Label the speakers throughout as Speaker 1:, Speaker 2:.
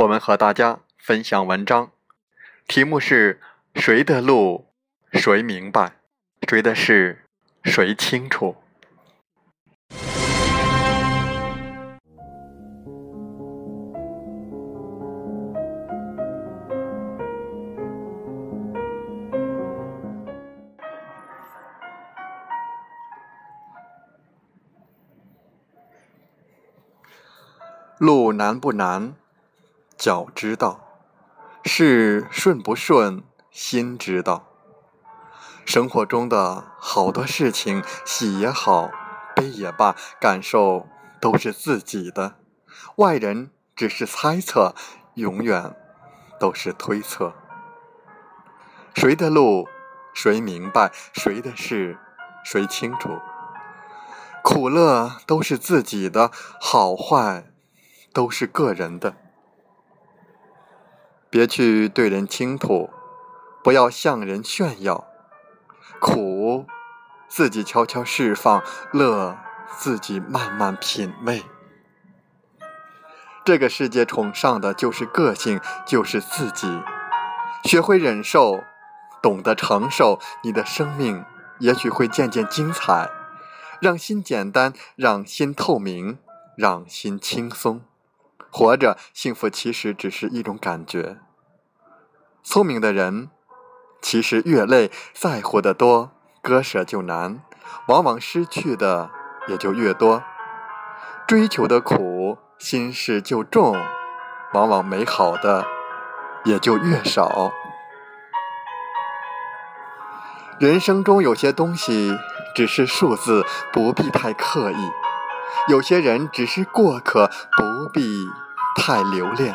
Speaker 1: 我们和大家分享文章，题目是“谁的路，谁明白；谁的事，谁清楚。”路难不难？脚知道，事顺不顺，心知道。生活中的好多事情，喜也好，悲也罢，感受都是自己的，外人只是猜测，永远都是推测。谁的路，谁明白；谁的事，谁清楚。苦乐都是自己的，好坏都是个人的。别去对人倾吐，不要向人炫耀。苦，自己悄悄释放；乐，自己慢慢品味。这个世界崇尚的就是个性，就是自己。学会忍受，懂得承受，你的生命也许会渐渐精彩。让心简单，让心透明，让心轻松。活着，幸福其实只是一种感觉。聪明的人，其实越累，在乎的多，割舍就难，往往失去的也就越多。追求的苦，心事就重，往往美好的也就越少。人生中有些东西只是数字，不必太刻意；有些人只是过客，不必太留恋；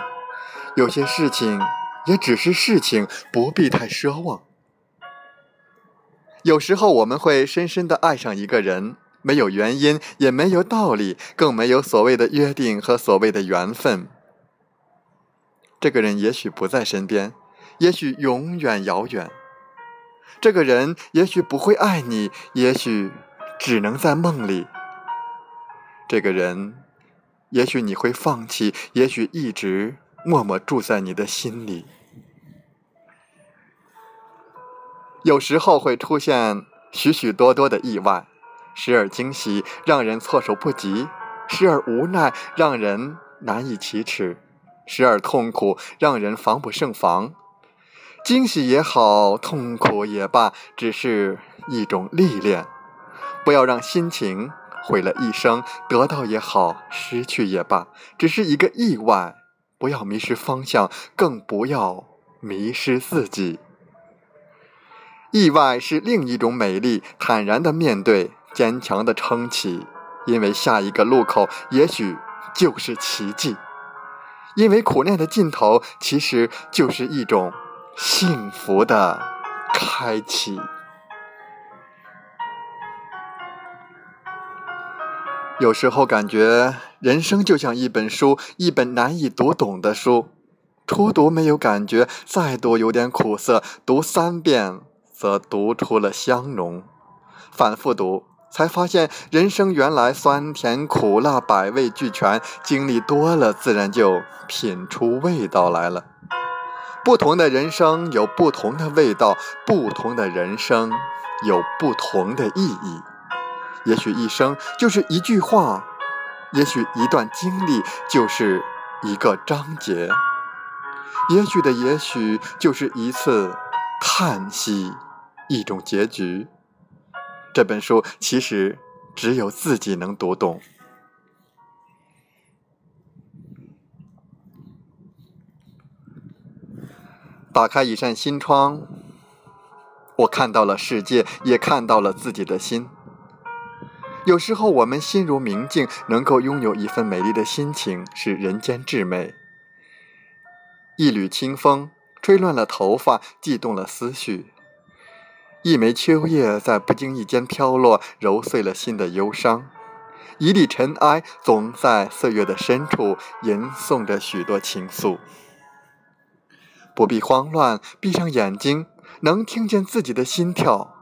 Speaker 1: 有些事情。也只是事情，不必太奢望。有时候我们会深深的爱上一个人，没有原因，也没有道理，更没有所谓的约定和所谓的缘分。这个人也许不在身边，也许永远遥远。这个人也许不会爱你，也许只能在梦里。这个人，也许你会放弃，也许一直。默默住在你的心里。有时候会出现许许多多的意外，时而惊喜，让人措手不及；时而无奈，让人难以启齿；时而痛苦，让人防不胜防。惊喜也好，痛苦也罢，只是一种历练。不要让心情毁了一生，得到也好，失去也罢，只是一个意外。不要迷失方向，更不要迷失自己。意外是另一种美丽，坦然的面对，坚强的撑起，因为下一个路口也许就是奇迹。因为苦难的尽头，其实就是一种幸福的开启。有时候感觉人生就像一本书，一本难以读懂的书。初读没有感觉，再读有点苦涩，读三遍则读出了香浓。反复读，才发现人生原来酸甜苦辣百味俱全，经历多了，自然就品出味道来了。不同的人生有不同的味道，不同的人生有不同的意义。也许一生就是一句话，也许一段经历就是一个章节，也许的也许就是一次叹息，一种结局。这本书其实只有自己能读懂。打开一扇心窗，我看到了世界，也看到了自己的心。有时候，我们心如明镜，能够拥有一份美丽的心情，是人间至美。一缕清风吹乱了头发，悸动了思绪；一枚秋叶在不经意间飘落，揉碎了心的忧伤；一粒尘埃总在岁月的深处吟诵着许多情愫。不必慌乱，闭上眼睛，能听见自己的心跳；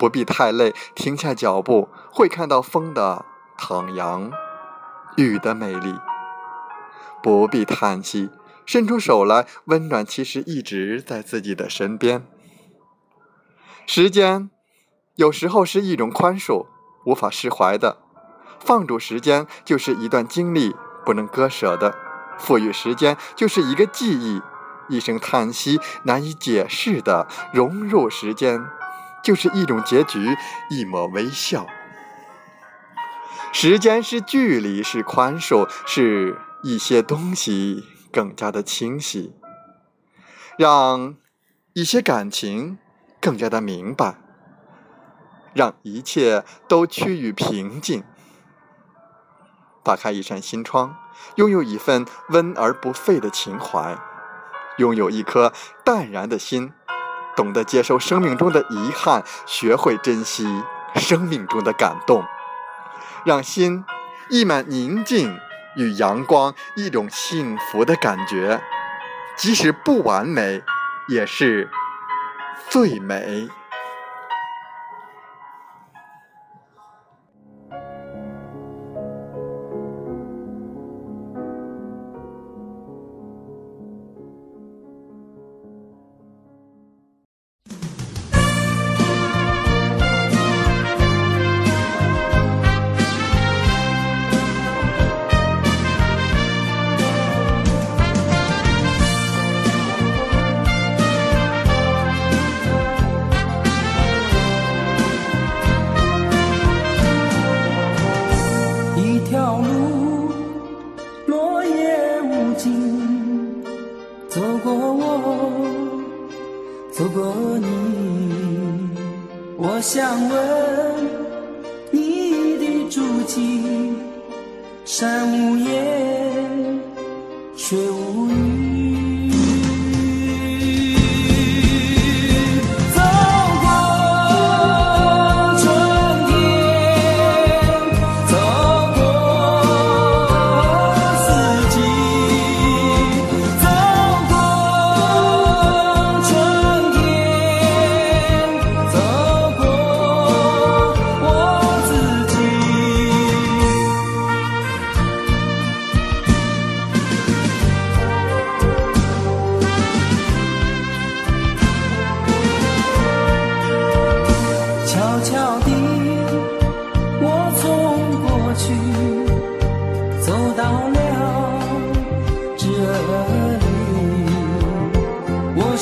Speaker 1: 不必太累，停下脚步，会看到风的徜徉，雨的美丽。不必叹息，伸出手来，温暖其实一直在自己的身边。时间有时候是一种宽恕，无法释怀的；放逐时间就是一段经历，不能割舍的；赋予时间就是一个记忆。一声叹息，难以解释的融入时间，就是一种结局，一抹微笑。时间是距离，是宽恕，是一些东西更加的清晰，让一些感情更加的明白，让一切都趋于平静。打开一扇心窗，拥有一份温而不沸的情怀。拥有一颗淡然的心，懂得接受生命中的遗憾，学会珍惜生命中的感动，让心溢满宁静与阳光，一种幸福的感觉，即使不完美，也是最美。
Speaker 2: 山无言，水无语。